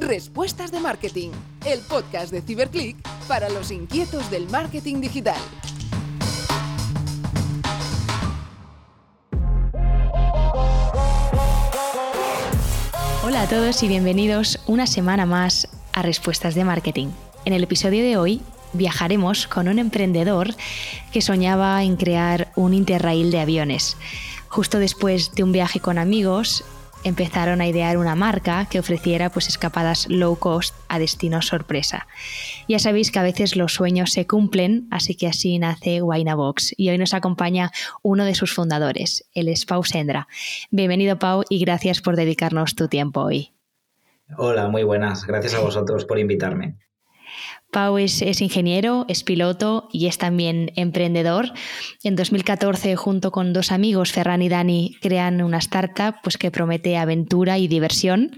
Respuestas de Marketing, el podcast de Ciberclick para los inquietos del marketing digital. Hola a todos y bienvenidos una semana más a Respuestas de Marketing. En el episodio de hoy viajaremos con un emprendedor que soñaba en crear un interrail de aviones. Justo después de un viaje con amigos, empezaron a idear una marca que ofreciera pues escapadas low cost a destinos sorpresa. Ya sabéis que a veces los sueños se cumplen, así que así nace Box y hoy nos acompaña uno de sus fundadores, él es Pau Sendra. Bienvenido Pau y gracias por dedicarnos tu tiempo hoy. Hola, muy buenas. Gracias a vosotros por invitarme. Pau es, ingeniero, es piloto y es también emprendedor. En 2014, junto con dos amigos, Ferran y Dani, crean una startup pues, que promete aventura y diversión.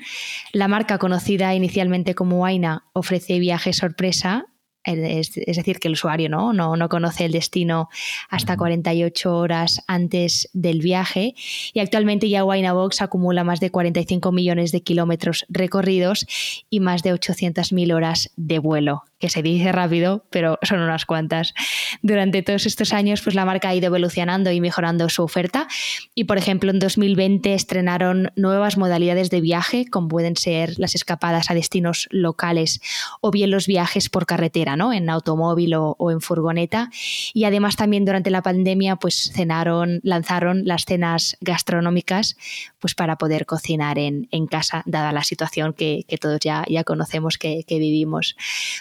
La marca, conocida inicialmente como Aina, ofrece viajes sorpresa es, decir, que el usuario ¿no? No, no conoce el destino hasta 48 horas antes del viaje y actualmente ya Box acumula más de 45 millones de kilómetros recorridos y más de 800.000 horas de vuelo, que se dice rápido, pero son unas cuantas. Durante todos estos años, pues la marca ha ido evolucionando y mejorando su oferta y, por ejemplo, en 2020 estrenaron nuevas modalidades de viaje, como pueden ser las escapadas a destinos locales o bien los viajes por carretera en automóvil o, en furgoneta. Y además también durante la pandemia pues cenaron, lanzaron las cenas gastronómicas pues para poder cocinar en, casa, dada la situación que, todos ya, ya conocemos que, vivimos.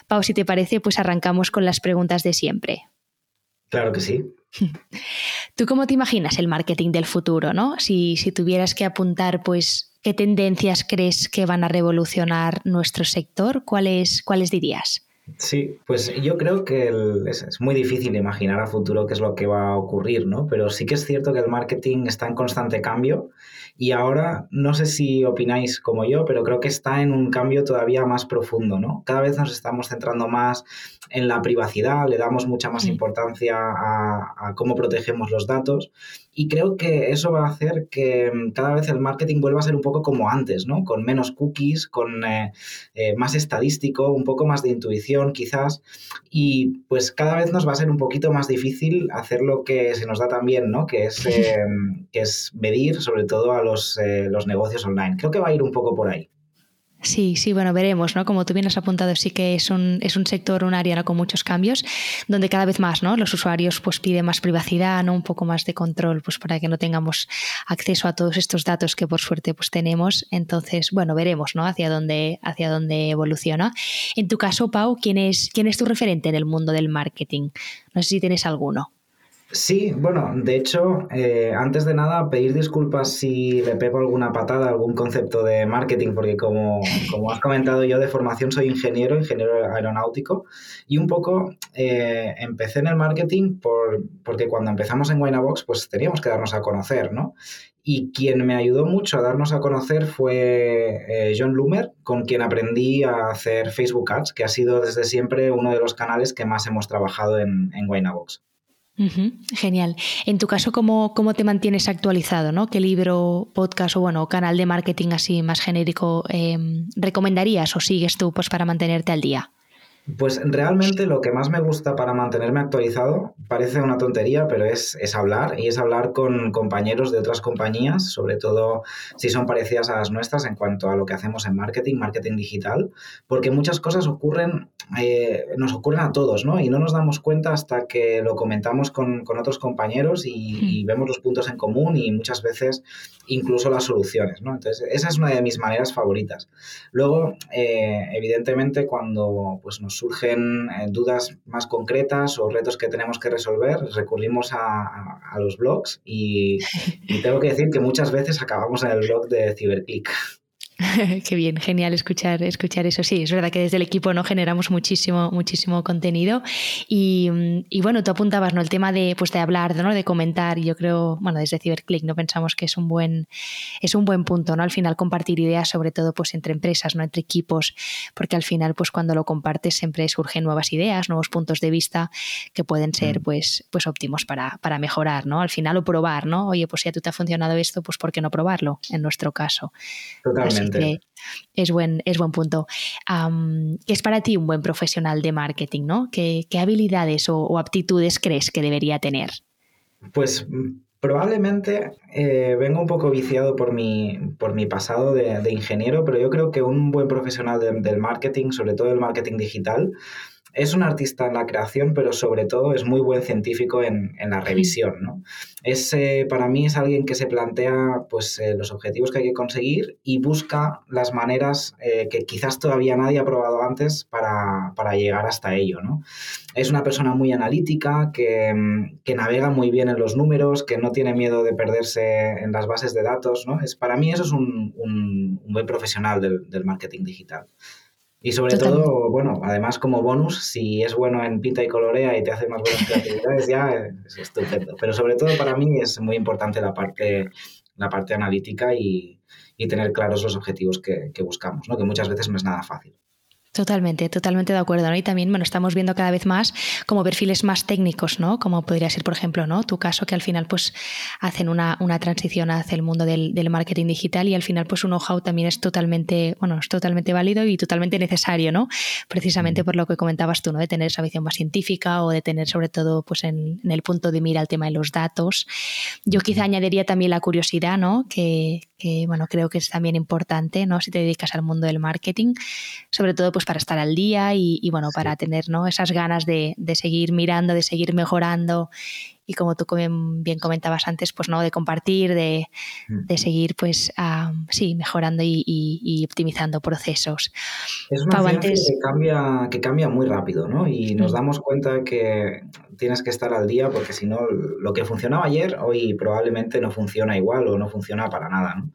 Pau, si te parece, pues arrancamos con las preguntas de siempre. Claro que sí. ¿Tú cómo te imaginas el marketing del futuro, no? Si, si, tuvieras que apuntar, pues, ¿qué tendencias crees que van a revolucionar nuestro sector? ¿Cuáles, cuáles dirías? Sí, pues yo creo que es, muy difícil imaginar a futuro qué es lo que va a ocurrir, ¿no? Pero sí que es cierto que el marketing está en constante cambio y ahora no sé si opináis como yo, pero creo que está en un cambio todavía más profundo, ¿no? Cada vez nos estamos centrando más en la privacidad, le damos mucha más importancia a cómo protegemos los datos y creo que eso va a hacer que mm, cada vez el marketing vuelva a ser un poco como antes, ¿no? Con menos cookies, con eh, eh, más estadístico, un poco más de intuición quizás. Y pues cada vez nos va a ser un poquito más difícil hacer lo que se nos da también, ¿no? Que es, em, que es medir sobre todo a los, eh, los negocios online. Creo que va a ir un poco por ahí. Sí, sí, bueno, veremos, ¿no? Como tú bien has apuntado, sí que es un, es un sector, un área con muchos cambios, donde cada vez más, ¿no? Los usuarios pues piden más privacidad, ¿no? Un poco más de control, pues para que no tengamos acceso a todos estos datos que por suerte pues tenemos. Entonces, bueno, veremos, ¿no? Hacia dónde, hacia dónde evoluciona. En tu caso, Pau, ¿quién es, quién es tu referente en el mundo del marketing? No sé si tienes alguno. Sí, bueno, de hecho, eh, antes de nada, pedir disculpas si le pego alguna patada algún concepto de marketing, porque como, como, has comentado yo de formación soy ingeniero, ingeniero aeronáutico, y un poco eh, empecé en el marketing por, porque cuando empezamos en Winabox, pues teníamos que darnos a conocer, ¿no? Y quien me ayudó mucho a darnos a conocer fue eh, John Loomer, con quien aprendí a hacer Facebook Ads, que ha sido desde siempre uno de los canales que más hemos trabajado en, en Genial. En tu caso, ¿cómo, ¿cómo, te mantienes actualizado? ¿no? ¿Qué libro, podcast o bueno, canal de marketing así más genérico em, recomendarías o sigues tú pues, para mantenerte al día? Pues realmente lo que más me gusta para mantenerme actualizado, parece una tontería, pero es, es, hablar y es hablar con compañeros de otras compañías, sobre todo si son parecidas a las nuestras en cuanto a lo que hacemos en marketing, marketing digital, porque muchas cosas ocurren, eh, nos ocurren a todos, ¿no? Y no nos damos cuenta hasta que lo comentamos con, con otros compañeros y, vemos los puntos en común y muchas veces incluso las soluciones, ¿no? Entonces, esa es una de mis maneras favoritas. Luego, eh, evidentemente, cuando pues, nos surgen eh, dudas más concretas o retos que tenemos que resolver, recurrimos a, los blogs y, y, tengo que decir que muchas veces acabamos en el blog de Ciberclick. Qué bien, genial escuchar, escuchar eso. Sí, es verdad que desde el equipo no generamos muchísimo, muchísimo contenido. Y, bueno, tú apuntabas ¿no? el tema de, pues, de hablar, ¿no? de comentar. Y yo creo, bueno, desde Ciberclick no pensamos que es un buen, es un buen punto, ¿no? Al final compartir ideas, sobre todo pues entre empresas, no entre equipos, porque al final, pues cuando lo compartes siempre surgen nuevas ideas, nuevos puntos de vista que pueden ser mm. pues, pues óptimos para, para mejorar, ¿no? Al final o probar, ¿no? Oye, pues si a tú te ha funcionado esto, pues ¿por qué no probarlo? En nuestro caso. Totalmente que es buen, es buen punto. ¿Qué es para ti un buen profesional de marketing? ¿no? ¿Qué, habilidades o, aptitudes crees que debería tener? Pues mm, probablemente eh, vengo un poco viciado por mi, por mi pasado de, ingeniero, pero yo creo que un buen profesional del marketing, sobre todo el marketing digital, es un artista en la creación, pero sobre todo es muy buen científico en, la revisión. ¿no? Es, eh, para mí es alguien que se plantea pues, eh, los objetivos que hay que conseguir y busca las maneras eh, que quizás todavía nadie ha probado antes para, llegar hasta ello. ¿no? Es una persona muy analítica, que, navega muy bien en los números, que no tiene miedo de perderse en las bases de datos. ¿no? Es, para mí eso es un, buen profesional del marketing digital. Y sobre todo, bueno, además como bonus, si es bueno en pinta y colorea y te hace más buenas creatividades, ya es estupendo. Pero sobre todo para mí es muy importante la parte, la parte analítica y, tener claros los objetivos que, que buscamos, ¿no? que muchas veces no es nada fácil. Totalmente, totalmente de acuerdo. ¿no? Y también, bueno, estamos viendo cada vez más como perfiles más técnicos, ¿no? Como podría ser, por ejemplo, ¿no? Tu caso, que al final, pues, hacen una, una transición hacia el mundo del, del, marketing digital y al final, pues, un know-how también es totalmente, bueno, es totalmente válido y totalmente necesario, ¿no? Precisamente por lo que comentabas tú, ¿no? De tener esa visión más científica o de tener, sobre todo, pues, en, en el punto de mira el tema de los datos. Yo quizá añadiría también la curiosidad, ¿no? Que, que, bueno, creo que es también importante, ¿no? Si te dedicas al mundo del marketing, sobre todo, pues, para estar al día y, bueno, para tener ¿no? esas ganas de, seguir mirando, de seguir mejorando y como tú bien comentabas antes, pues no, de compartir, de, mm. seguir pues sí, mejorando y, optimizando procesos. Es una ciencia que, cambia, que cambia muy rápido, ¿no? Y nos mm. damos cuenta que tienes que estar al día porque si no, lo que funcionaba ayer, hoy probablemente no funciona igual o no funciona para nada, ¿no?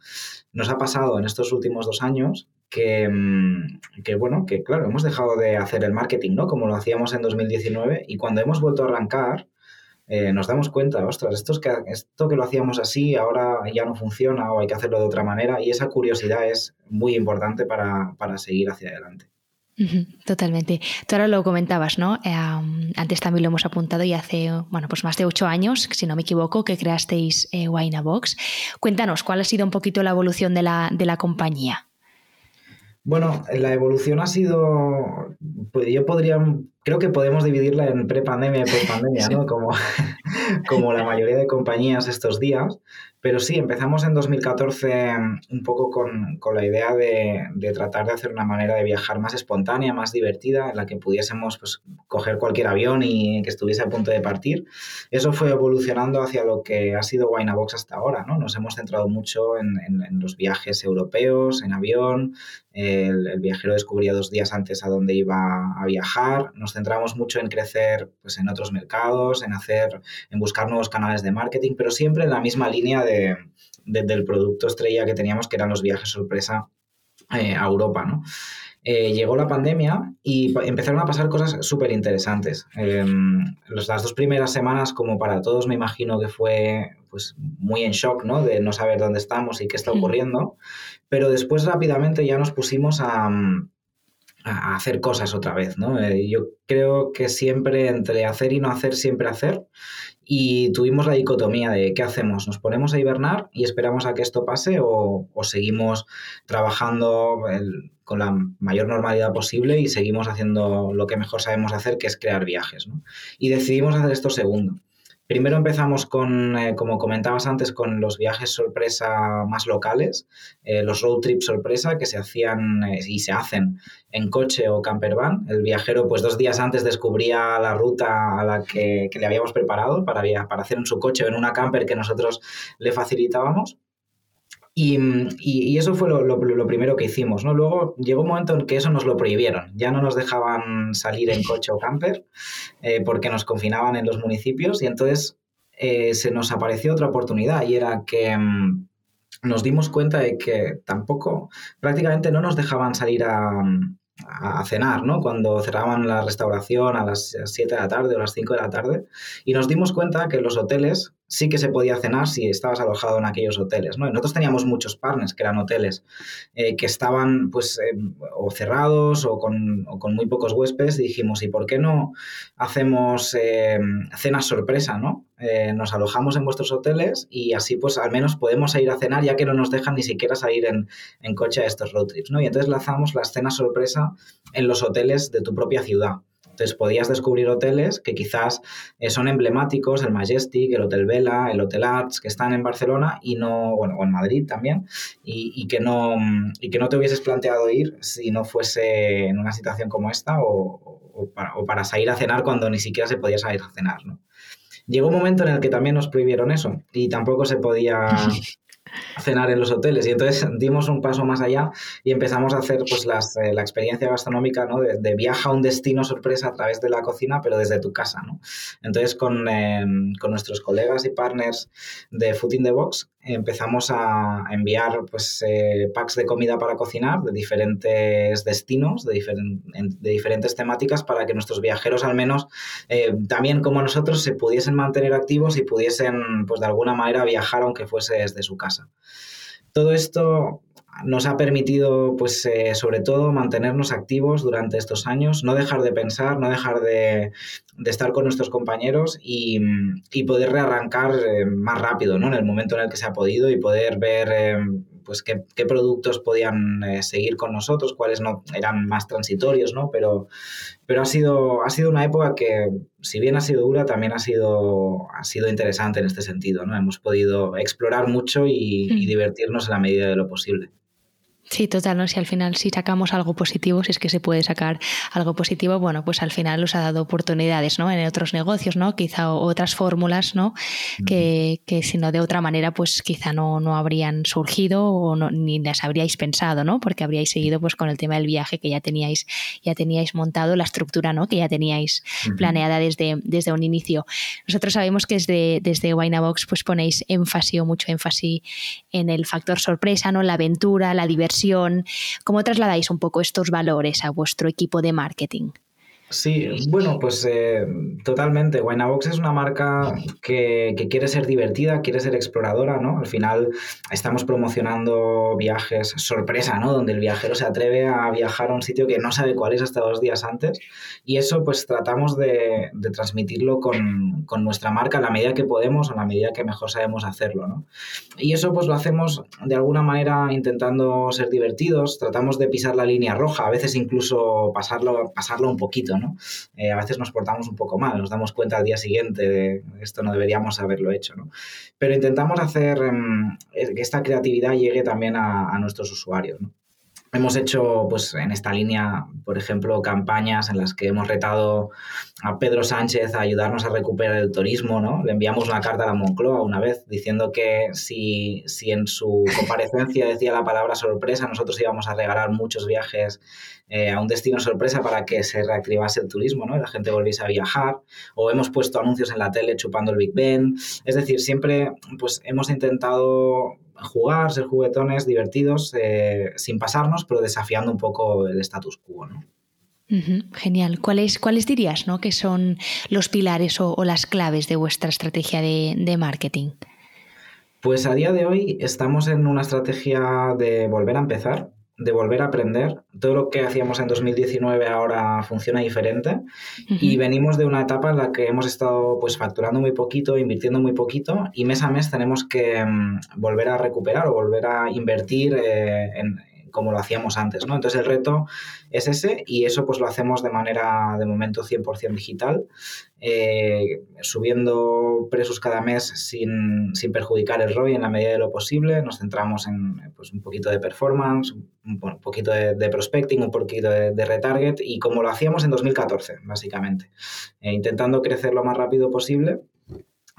Nos ha pasado en estos últimos dos años Mm, que, bueno, que claro, hemos dejado de hacer el marketing, ¿no? Como lo hacíamos en 2019 y cuando hemos vuelto a arrancar, eh, nos damos cuenta, ostras, esto, es que, esto que lo hacíamos así ahora ya no funciona o hay que hacerlo de otra manera y esa curiosidad es muy importante para, seguir hacia adelante. Totalmente. Tú ahora lo comentabas, ¿no? Eh, antes también lo hemos apuntado y hace, bueno, pues más de ocho años, si no me equivoco, que creasteis eh, Box. Cuéntanos, ¿cuál ha sido un poquito la evolución de la, de la compañía? Bueno, la evolución ha sido, pues yo podría, creo que podemos dividirla en pre-pandemia y post-pandemia, ¿no? Como, como la mayoría de compañías estos días. Pero sí, empezamos en 2014 un poco con, la idea de, tratar de hacer una manera de viajar más espontánea, más divertida, en la que pudiésemos pues, coger cualquier avión y que estuviese a punto de partir. Eso fue evolucionando hacia lo que ha sido Box hasta ahora. ¿no? Nos hemos centrado mucho en, los viajes europeos, en avión. El, el, viajero descubría dos días antes a dónde iba a viajar. Nos centramos mucho en crecer pues, en otros mercados, en, hacer, en buscar nuevos canales de marketing, pero siempre en la misma línea de del producto estrella que teníamos, que eran los viajes sorpresa eh, a Europa, ¿no? Eh, llegó la pandemia y empezaron a pasar cosas súper interesantes. Em, las dos primeras semanas, como para todos, me imagino que fue pues, muy en shock, ¿no? De no saber dónde estamos y qué está ocurriendo. Pero después rápidamente ya nos pusimos a, a hacer cosas otra vez, ¿no? Eh, yo creo que siempre entre hacer y no hacer, siempre hacer. Y tuvimos la dicotomía de qué hacemos, nos ponemos a hibernar y esperamos a que esto pase o, seguimos trabajando con la mayor normalidad posible y seguimos haciendo lo que mejor sabemos hacer, que es crear viajes. ¿no? Y decidimos hacer esto segundo. Primero empezamos con, eh, como comentabas antes, con los viajes sorpresa más locales, eh, los road trips sorpresa que se hacían eh, y se hacen en coche o camper van. El viajero, pues dos días antes descubría la ruta a la que, le habíamos preparado para, para hacer en su coche o en una camper que nosotros le facilitábamos. Y, eso fue lo, primero que hicimos, ¿no? Luego llegó un momento en que eso nos lo prohibieron. Ya no nos dejaban salir en coche o camper eh, porque nos confinaban en los municipios y entonces eh, se nos apareció otra oportunidad y era que mm, nos dimos cuenta de que tampoco, prácticamente no nos dejaban salir a, a cenar, ¿no? Cuando cerraban la restauración a las 7 de la tarde o las 5 de la tarde. Y nos dimos cuenta que los hoteles sí que se podía cenar si estabas alojado en aquellos hoteles. ¿no? nosotros teníamos muchos partners que eran hoteles eh, que estaban pues eh, o cerrados o con, muy pocos huéspedes y dijimos, ¿y por qué no hacemos eh, cenas sorpresa? ¿no? nos alojamos en vuestros hoteles y así pues al menos podemos ir a cenar ya que no nos dejan ni siquiera salir en, en coche a estos road trips. ¿no? Y entonces lanzamos las cenas sorpresa en los hoteles de tu propia ciudad. Entonces podías descubrir hoteles que quizás eh, son emblemáticos, el Majestic, el Hotel Vela, el Hotel Arts, que están en Barcelona y no, bueno, o en Madrid también, y, que no, y que no te hubieses planteado ir si no fuese en una situación como esta o, para, o para salir a cenar cuando ni siquiera se podía salir a cenar, ¿no? Llegó un momento en el que también nos prohibieron eso y tampoco se podía cenar en los hoteles. Y entonces dimos un paso más allá y empezamos a hacer pues las, eh, la experiencia gastronómica ¿no? de, de, viaja a un destino sorpresa a través de la cocina, pero desde tu casa. ¿no? Entonces con, em, con nuestros colegas y partners de Food in the Box empezamos a enviar pues, eh, packs de comida para cocinar de diferentes destinos, de, de, diferentes temáticas, para que nuestros viajeros al menos, eh, también como nosotros, se pudiesen mantener activos y pudiesen, pues de alguna manera, viajar aunque fuese desde su casa. Todo esto nos ha permitido, pues, eh, sobre todo, mantenernos activos durante estos años, no dejar de pensar, no dejar de, estar con nuestros compañeros y, poder rearrancar eh, más rápido, ¿no? En el momento en el que se ha podido y poder ver, eh, pues, qué, productos podían seguir con nosotros, cuáles no eran más transitorios, ¿no? Pero, pero ha, sido, ha sido una época que, si bien ha sido dura, también ha sido, ha sido interesante en este sentido, ¿no? Hemos podido explorar mucho y mm. divertirnos en la medida de lo posible. Sí, total, ¿no? Si al final si sacamos algo positivo, si es que se puede sacar algo positivo, bueno, pues al final nos ha dado oportunidades, ¿no? En otros negocios, ¿no? Quizá otras fórmulas, ¿no? Que, que si no de otra manera, pues quizá no, no habrían surgido o no, ni las habríais pensado, ¿no? Porque habríais seguido pues con el tema del viaje que ya teníais, ya teníais montado, la estructura, ¿no? Que ya teníais planeada desde, desde un inicio. Nosotros sabemos que desde, desde Winabox pues ponéis énfasis o mucho énfasis en el factor sorpresa, ¿no? La aventura, la diversión ¿Cómo trasladáis un poco estos valores a vuestro equipo de marketing? Sí, bueno, pues eh, totalmente. Winabox es una marca que, quiere ser divertida, quiere ser exploradora, ¿no? Al final estamos promocionando viajes sorpresa, ¿no? Donde el viajero se atreve a viajar a un sitio que no sabe cuál es hasta dos días antes. Y eso pues tratamos de, transmitirlo con, nuestra marca a la medida que podemos, a la medida que mejor sabemos hacerlo, ¿no? Y eso pues lo hacemos de alguna manera intentando ser divertidos, tratamos de pisar la línea roja, a veces incluso pasarlo, pasarlo un poquito, eh, a veces nos portamos un poco mal, nos damos cuenta al día siguiente de esto no deberíamos haberlo hecho, Pero intentamos hacer em, que esta creatividad llegue también a nuestros usuarios, Hemos hecho, pues, en esta línea, por ejemplo, campañas en las que hemos retado a Pedro Sánchez a ayudarnos a recuperar el turismo, ¿no? Le enviamos una carta a la Moncloa una vez diciendo que si, si en su comparecencia decía la palabra sorpresa, nosotros íbamos a regalar muchos viajes eh, a un destino sorpresa para que se reactivase el turismo, ¿no? Y la gente volviese a viajar. O hemos puesto anuncios en la tele chupando el Big Ben. Es decir, siempre, pues, hemos intentado jugar, ser juguetones, divertidos, eh, sin pasarnos, pero desafiando un poco el status quo. ¿no? genial. ¿Cuáles, ¿Cuáles dirías ¿no? que son los pilares o, las claves de vuestra estrategia de, de marketing? Pues a día de hoy estamos en una estrategia de volver a empezar, de volver a aprender. Todo lo que hacíamos en 2019 ahora funciona diferente y venimos de una etapa en la que hemos estado pues facturando muy poquito, invirtiendo muy poquito y mes a mes tenemos que mm, volver a recuperar o volver a invertir eh, en, como lo hacíamos antes, ¿no? Entonces el reto es ese y eso pues lo hacemos de manera de momento 100% digital, eh, subiendo precios cada mes sin, perjudicar el ROI en la medida de lo posible, nos centramos en pues, un poquito de performance, un, poquito de, prospecting, un poquito de, retarget y como lo hacíamos en 2014, básicamente, eh, intentando crecer lo más rápido posible.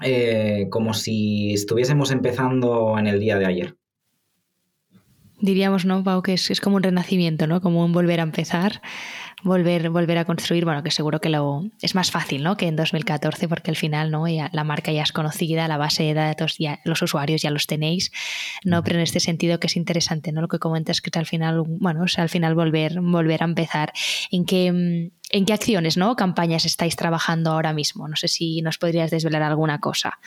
Eh, como si estuviésemos empezando en el día de ayer. Diríamos, ¿no, Pau, que es, es, como un renacimiento, ¿no? Como un volver a empezar, volver, volver a construir. Bueno, que seguro que lo es más fácil, ¿no? Que en 2014, porque al final, ¿no? la marca ya es conocida, la base de datos, ya, los usuarios ya los tenéis, ¿no? Pero en este sentido que es interesante, ¿no? Lo que comentas que al final, bueno, o sea, al final volver, volver a empezar. ¿En qué, en qué acciones, ¿no? Campañas estáis trabajando ahora mismo? No sé si nos podrías desvelar alguna cosa.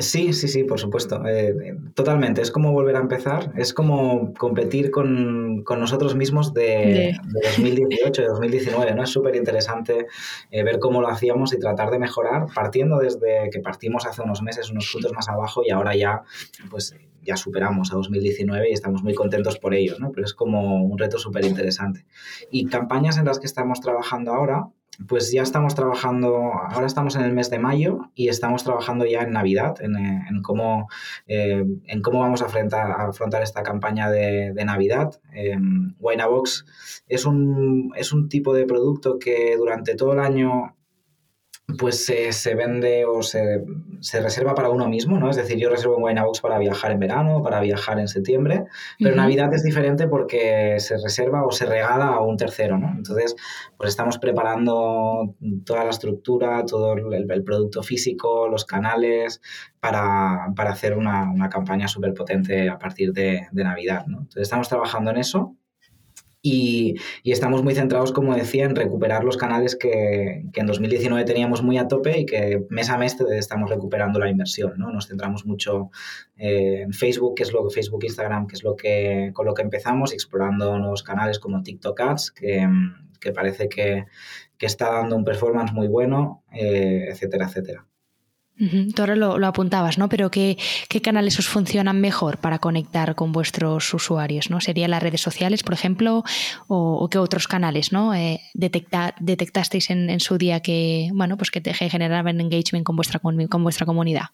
Sí, sí, sí, por supuesto. Eh, totalmente. Es como volver a empezar. Es como competir con, nosotros mismos de, 2018, de 2019. ¿no? Es súper interesante eh, ver cómo lo hacíamos y tratar de mejorar, partiendo desde que partimos hace unos meses unos puntos más abajo y ahora ya, pues, ya superamos a 2019 y estamos muy contentos por ello. ¿no? Pero es como un reto súper interesante. Y campañas en las que estamos trabajando ahora, pues ya estamos trabajando, ahora estamos en el mes de mayo y estamos trabajando ya en Navidad, en, eh, cómo, eh, en cómo vamos a afrontar, afrontar esta campaña de, Navidad. Eh, Winabox es un, es un tipo de producto que durante todo el año pues se vende o se, reserva para uno mismo, ¿no? Es decir, yo reservo en Winabox para viajar en verano, para viajar en septiembre, pero Navidad es diferente porque se reserva o se regala a un tercero, ¿no? Entonces, pues estamos preparando toda la estructura, todo el, producto físico, los canales, para, hacer una, campaña súper potente a partir de, de Navidad, ¿no? Entonces, estamos trabajando en eso y, estamos muy centrados, como decía, en recuperar los canales que, en 2019 teníamos muy a tope y que mes a mes estamos recuperando la inversión. ¿no? Nos centramos mucho eh, en Facebook, que es lo que Facebook, Instagram, que es lo que con lo que empezamos, explorando nuevos canales como TikTok Ads, que, parece que, está dando un performance muy bueno, eh, etcétera, etcétera. Tú ahora lo, apuntabas, ¿no? Pero ¿qué, canales os funcionan mejor para conectar con vuestros usuarios? ¿no? ¿Serían las redes sociales, por ejemplo? ¿O, qué otros canales ¿no? Eh, detectasteis en, su día que, bueno, pues que te generaban engagement con vuestra, con vuestra comunidad?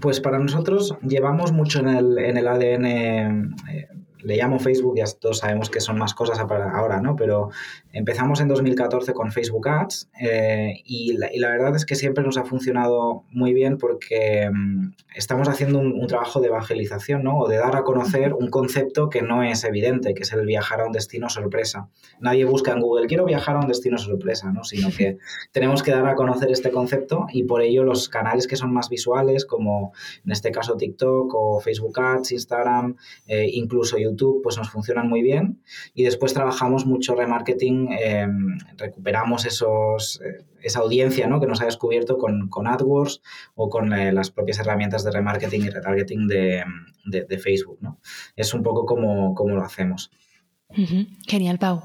Pues para nosotros llevamos mucho en el, en el ADN eh, le llamo Facebook, ya todos sabemos que son más cosas ahora, ¿no? Pero empezamos en 2014 con Facebook Ads eh, y, la, verdad es que siempre nos ha funcionado muy bien porque mm, estamos haciendo un, trabajo de evangelización, ¿no? O de dar a conocer un concepto que no es evidente, que es el viajar a un destino sorpresa. Nadie busca en Google, quiero viajar a un destino sorpresa, ¿no? Sino que tenemos que dar a conocer este concepto y por ello los canales que son más visuales, como en este caso TikTok o Facebook Ads, Instagram, eh, incluso YouTube, pues nos funcionan muy bien y después trabajamos mucho remarketing, em, recuperamos esos, eh, esa audiencia ¿no? que nos ha descubierto con, con AdWords o con eh, las propias herramientas de remarketing y retargeting de, de, Facebook. ¿no? Es un poco como, como lo hacemos. Genial, Pau.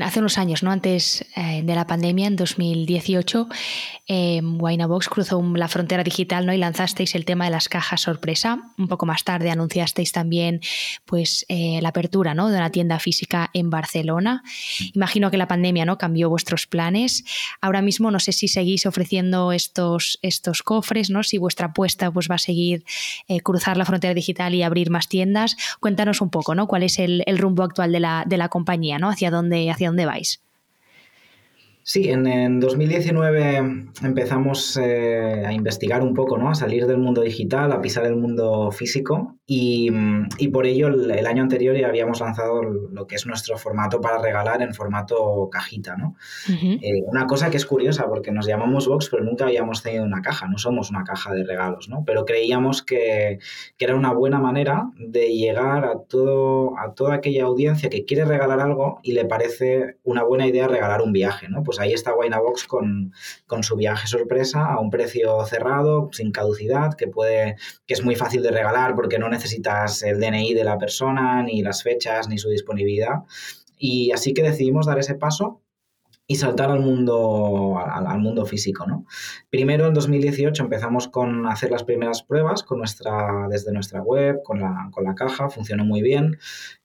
Hace unos años, ¿no? antes eh, de la pandemia, en 2018, eh, Winabox cruzó la frontera digital ¿no? y lanzasteis el tema de las cajas sorpresa. Un poco más tarde anunciasteis también pues, eh, la apertura ¿no? de una tienda física en Barcelona. Imagino que la pandemia ¿no? cambió vuestros planes. Ahora mismo no sé si seguís ofreciendo estos, estos cofres, ¿no? si vuestra apuesta pues, va a seguir eh, cruzar la frontera digital y abrir más tiendas. Cuéntanos un poco ¿no? cuál es el, el rumbo actual de de la, compañía, ¿no? Hacia dónde, hacia dónde vais. Sí, en, 2019 empezamos eh, a investigar un poco, ¿no? A salir del mundo digital, a pisar el mundo físico y, por ello el, año anterior ya habíamos lanzado lo que es nuestro formato para regalar en formato cajita, ¿no? Eh, una cosa que es curiosa porque nos llamamos Box pero nunca habíamos tenido una caja, no somos una caja de regalos, ¿no? Pero creíamos que, que era una buena manera de llegar a, todo, a toda aquella audiencia que quiere regalar algo y le parece una buena idea regalar un viaje, ¿no? Pues ahí está Winabox con, con su viaje sorpresa a un precio cerrado, sin caducidad, que puede, que es muy fácil de regalar porque no necesitas el DNI de la persona, ni las fechas, ni su disponibilidad. Y así que decidimos dar ese paso y saltar al mundo, al, mundo físico. ¿no? Primero, en 2018, empezamos con hacer las primeras pruebas con nuestra, desde nuestra web, con la, con la caja, funcionó muy bien.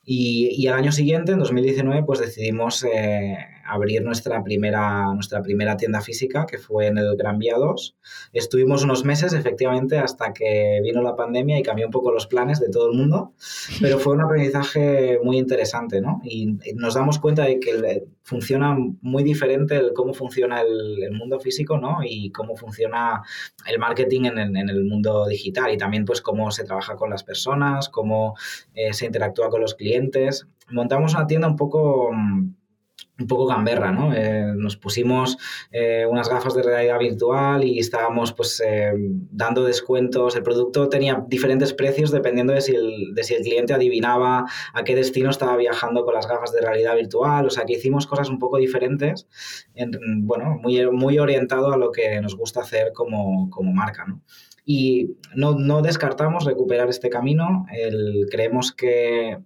Y, y, al año siguiente, en 2019, pues decidimos eh, abrir nuestra primera, nuestra primera tienda física, que fue en el Gran Vía 2. Estuvimos unos meses, efectivamente, hasta que vino la pandemia y cambió un poco los planes de todo el mundo, pero fue un aprendizaje muy interesante, ¿no? Y nos damos cuenta de que funciona muy diferente el cómo funciona el, mundo físico, ¿no? Y cómo funciona el marketing en el, mundo digital y también, pues, cómo se trabaja con las personas, cómo eh, se interactúa con los clientes. Montamos una tienda un poco mm, un poco gamberra, ¿no? Eh, nos pusimos eh, unas gafas de realidad virtual y estábamos pues eh, dando descuentos. El producto tenía diferentes precios dependiendo de si, el, de si el cliente adivinaba a qué destino estaba viajando con las gafas de realidad virtual. O sea, que hicimos cosas un poco diferentes, bueno, muy, muy orientado a lo que nos gusta hacer como, como marca, ¿no? Y no, no, descartamos recuperar este camino. El, creemos que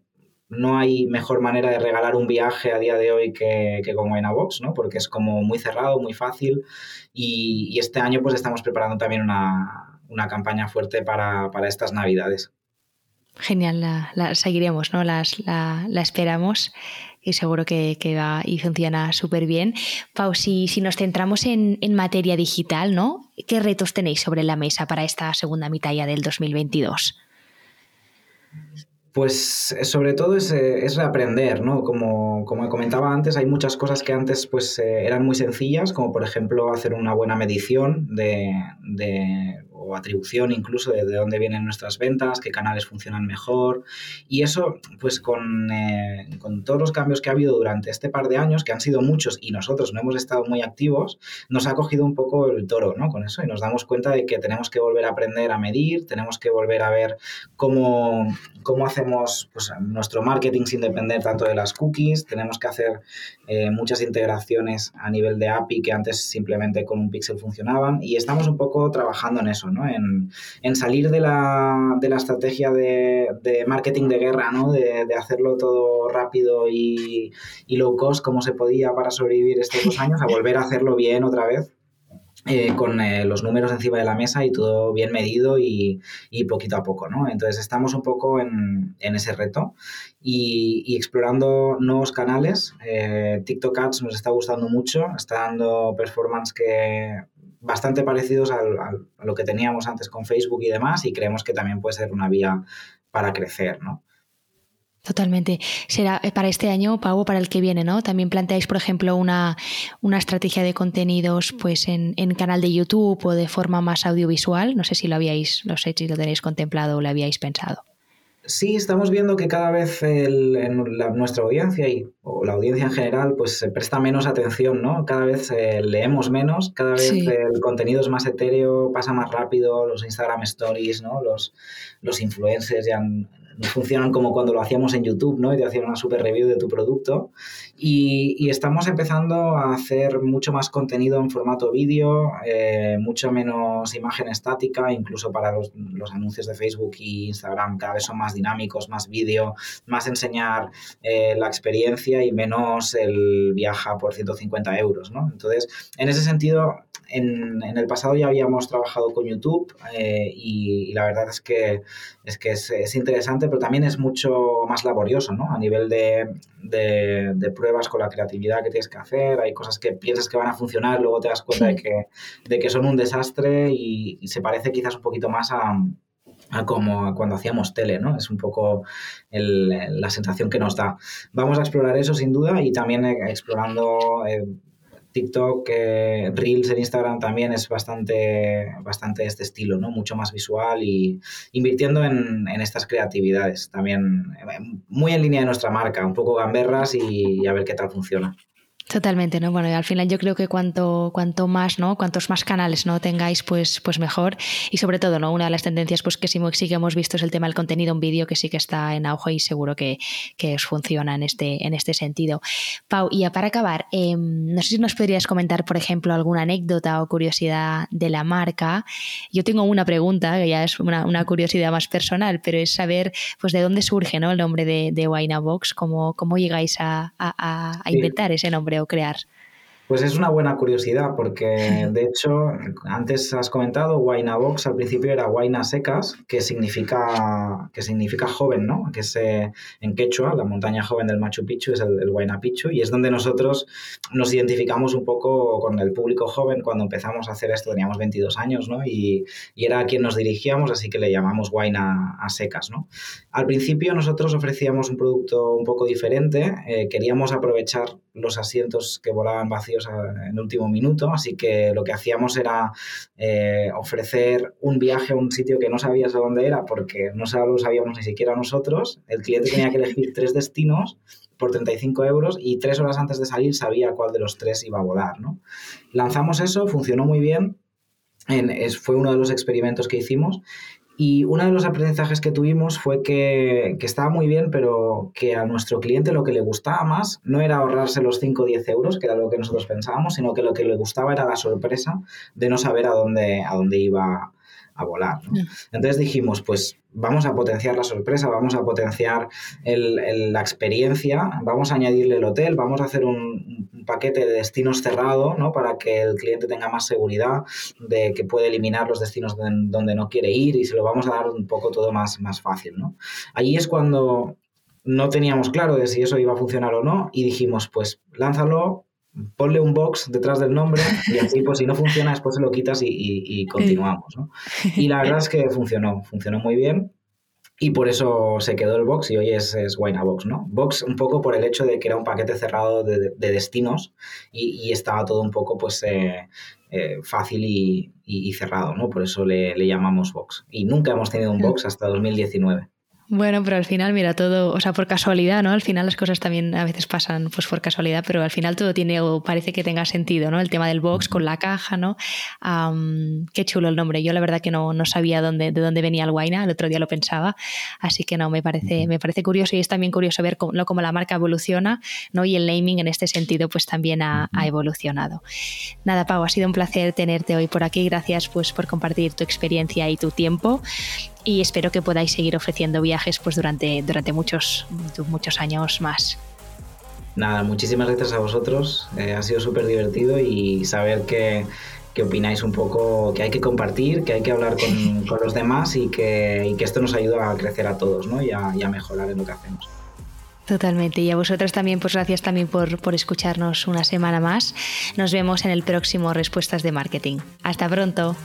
no hay mejor manera de regalar un viaje a día de hoy que, que con Box, ¿no? Porque es como muy cerrado, muy fácil y, este año pues estamos preparando también una, campaña fuerte para, estas navidades. Genial, la, seguiremos, ¿no? Las, la, esperamos y seguro que, va y funciona súper bien. Pau, si, si, nos centramos en, en, materia digital, ¿no? ¿Qué retos tenéis sobre la mesa para esta segunda mitad ya del 2022? Pues eh, sobre todo es, eh, es reaprender, ¿no? Como, como, comentaba antes, hay muchas cosas que antes pues, eh, eran muy sencillas, como por ejemplo hacer una buena medición de, de o atribución incluso de, dónde vienen nuestras ventas, qué canales funcionan mejor. Y eso, pues con, eh, con, todos los cambios que ha habido durante este par de años, que han sido muchos y nosotros no hemos estado muy activos, nos ha cogido un poco el toro ¿no? con eso y nos damos cuenta de que tenemos que volver a aprender a medir, tenemos que volver a ver cómo, cómo hacemos pues, nuestro marketing sin depender tanto de las cookies, tenemos que hacer eh, muchas integraciones a nivel de API que antes simplemente con un pixel funcionaban y estamos un poco trabajando en eso, en, salir de la, estrategia de, marketing de guerra, ¿no? De, hacerlo todo rápido y, low cost como se podía para sobrevivir estos dos años, a volver a hacerlo bien otra vez. Eh, con eh, los números encima de la mesa y todo bien medido y, poquito a poco, ¿no? Entonces estamos un poco en, ese reto y, explorando nuevos canales. Eh, TikTok Ads nos está gustando mucho, está dando performance que bastante parecidos a, lo que teníamos antes con Facebook y demás y creemos que también puede ser una vía para crecer, ¿no? Totalmente. Será eh, para este año, Pau, para el que viene, ¿no? También planteáis, por ejemplo, una, una estrategia de contenidos pues en, en, canal de YouTube o de forma más audiovisual. No sé si lo habíais, no sé si lo tenéis contemplado o lo habíais pensado. Sí, estamos viendo que cada vez en nuestra audiencia y o la audiencia en general pues se presta menos atención, ¿no? Cada vez eh, leemos menos, cada vez el contenido es más etéreo, pasa más rápido, los Instagram Stories, ¿no? Los, los influencers ya no funcionan como cuando lo hacíamos en YouTube, ¿no? Y te hacían una super review de tu producto. Y, estamos empezando a hacer mucho más contenido en formato vídeo, eh, mucho menos imagen estática, incluso para los, anuncios de Facebook y Instagram cada vez son más dinámicos, más vídeo, más enseñar eh, la experiencia y menos el viaja por 150 euros, ¿no? Entonces, en ese sentido, en, el pasado ya habíamos trabajado con YouTube eh, y, la verdad es que es, que es, interesante, pero también es mucho más laborioso, ¿no? A nivel de, de, pruebas con la creatividad que tienes que hacer, hay cosas que piensas que van a funcionar, luego te das cuenta de, que, de que son un desastre y, se parece quizás un poquito más a, a como cuando hacíamos tele, ¿no? Es un poco la sensación que nos da. Vamos a explorar eso sin duda y también eh, explorando eh, TikTok, Reels en Instagram también es bastante, bastante este estilo, ¿no? Mucho más visual y invirtiendo en, estas creatividades. También eh, muy en línea de nuestra marca, un poco gamberras y a ver qué tal funciona. Totalmente, ¿no? Bueno, al final yo creo que cuanto, cuanto más, ¿no? Cuantos más canales no tengáis, pues, pues mejor. Y sobre todo, ¿no? Una de las tendencias pues que sí, sí que hemos visto es el tema del contenido en vídeo, que sí que está en auge y seguro que, que os funciona en este, en este sentido. Pau, y para acabar, em, no sé si nos podrías comentar, por ejemplo, alguna anécdota o curiosidad de la marca. Yo tengo una pregunta, que ya es una, una curiosidad más personal, pero es saber pues de dónde surge ¿no? el nombre de, de Box, cómo, cómo llegáis a, a, a inventar ese nombre crear? Pues es una buena curiosidad porque de hecho antes has comentado Huayna Box al principio era Huayna Secas que significa que significa joven, ¿no? Que es eh, en quechua, la montaña joven del Machu Picchu es el, el Huayna Picchu y es donde nosotros nos identificamos un poco con el público joven cuando empezamos a hacer esto teníamos 22 años, ¿no? Y, y era a quien nos dirigíamos, así que le llamamos Huayna a secas, ¿no? Al principio nosotros ofrecíamos un producto un poco diferente, eh, queríamos aprovechar los asientos que volaban vacíos en último minuto, así que lo que hacíamos era eh, ofrecer un viaje a un sitio que no sabías dónde era porque no lo sabíamos ni siquiera nosotros, el cliente tenía que elegir tres destinos por 35 euros y tres horas antes de salir sabía cuál de los tres iba a volar. ¿no? Lanzamos eso, funcionó muy bien, fue uno de los experimentos que hicimos y uno de los aprendizajes que tuvimos fue que, estaba muy bien, pero que a nuestro cliente lo que le gustaba más no era ahorrarse los 5 o 10 euros, que era lo que nosotros pensábamos, sino que lo que le gustaba era la sorpresa de no saber a dónde, a dónde iba a volar. Entonces dijimos, pues vamos a potenciar la sorpresa, vamos a potenciar la experiencia, vamos a añadirle el hotel, vamos a hacer un, paquete de destinos cerrado, ¿no? Para que el cliente tenga más seguridad de que puede eliminar los destinos donde, no quiere ir y se lo vamos a dar un poco todo más, más fácil, ¿no? Allí es cuando no teníamos claro de si eso iba a funcionar o no y dijimos, pues lánzalo, ponle un box detrás del nombre y así, pues si no funciona, después se lo quitas y, continuamos. ¿no? Y la verdad es que funcionó, funcionó muy bien. Y por eso se quedó el box y hoy es, es Box, ¿no? Box un poco por el hecho de que era un paquete cerrado de, destinos y, estaba todo un poco pues eh, eh, fácil y, cerrado, ¿no? Por eso le, le, llamamos Box. Y nunca hemos tenido un box hasta 2019. Bueno, pero al final, mira, todo, o sea, por casualidad, ¿no? Al final las cosas también a veces pasan pues por casualidad, pero al final todo tiene o parece que tenga sentido, ¿no? El tema del box con la caja, ¿no? qué chulo el nombre. Yo la verdad que no, no sabía dónde, de dónde venía el Guaina, el otro día lo pensaba, así que no, me parece, me parece curioso y es también curioso ver cómo, cómo la marca evoluciona, ¿no? Y el naming en este sentido pues también ha, ha, evolucionado. Nada, Pau, ha sido un placer tenerte hoy por aquí. Gracias pues por compartir tu experiencia y tu tiempo y espero que podáis seguir ofreciendo viajes pues durante, durante muchos, muchos años más. Nada, muchísimas gracias a vosotros. Eh, ha sido súper divertido y saber que, que, opináis un poco, que hay que compartir, que hay que hablar con, con los demás y que, y que, esto nos ayuda a crecer a todos ¿no? y, a, y a mejorar en lo que hacemos. Totalmente. Y a vosotros también, pues gracias también por, por escucharnos una semana más. Nos vemos en el próximo Respuestas de Marketing. Hasta pronto.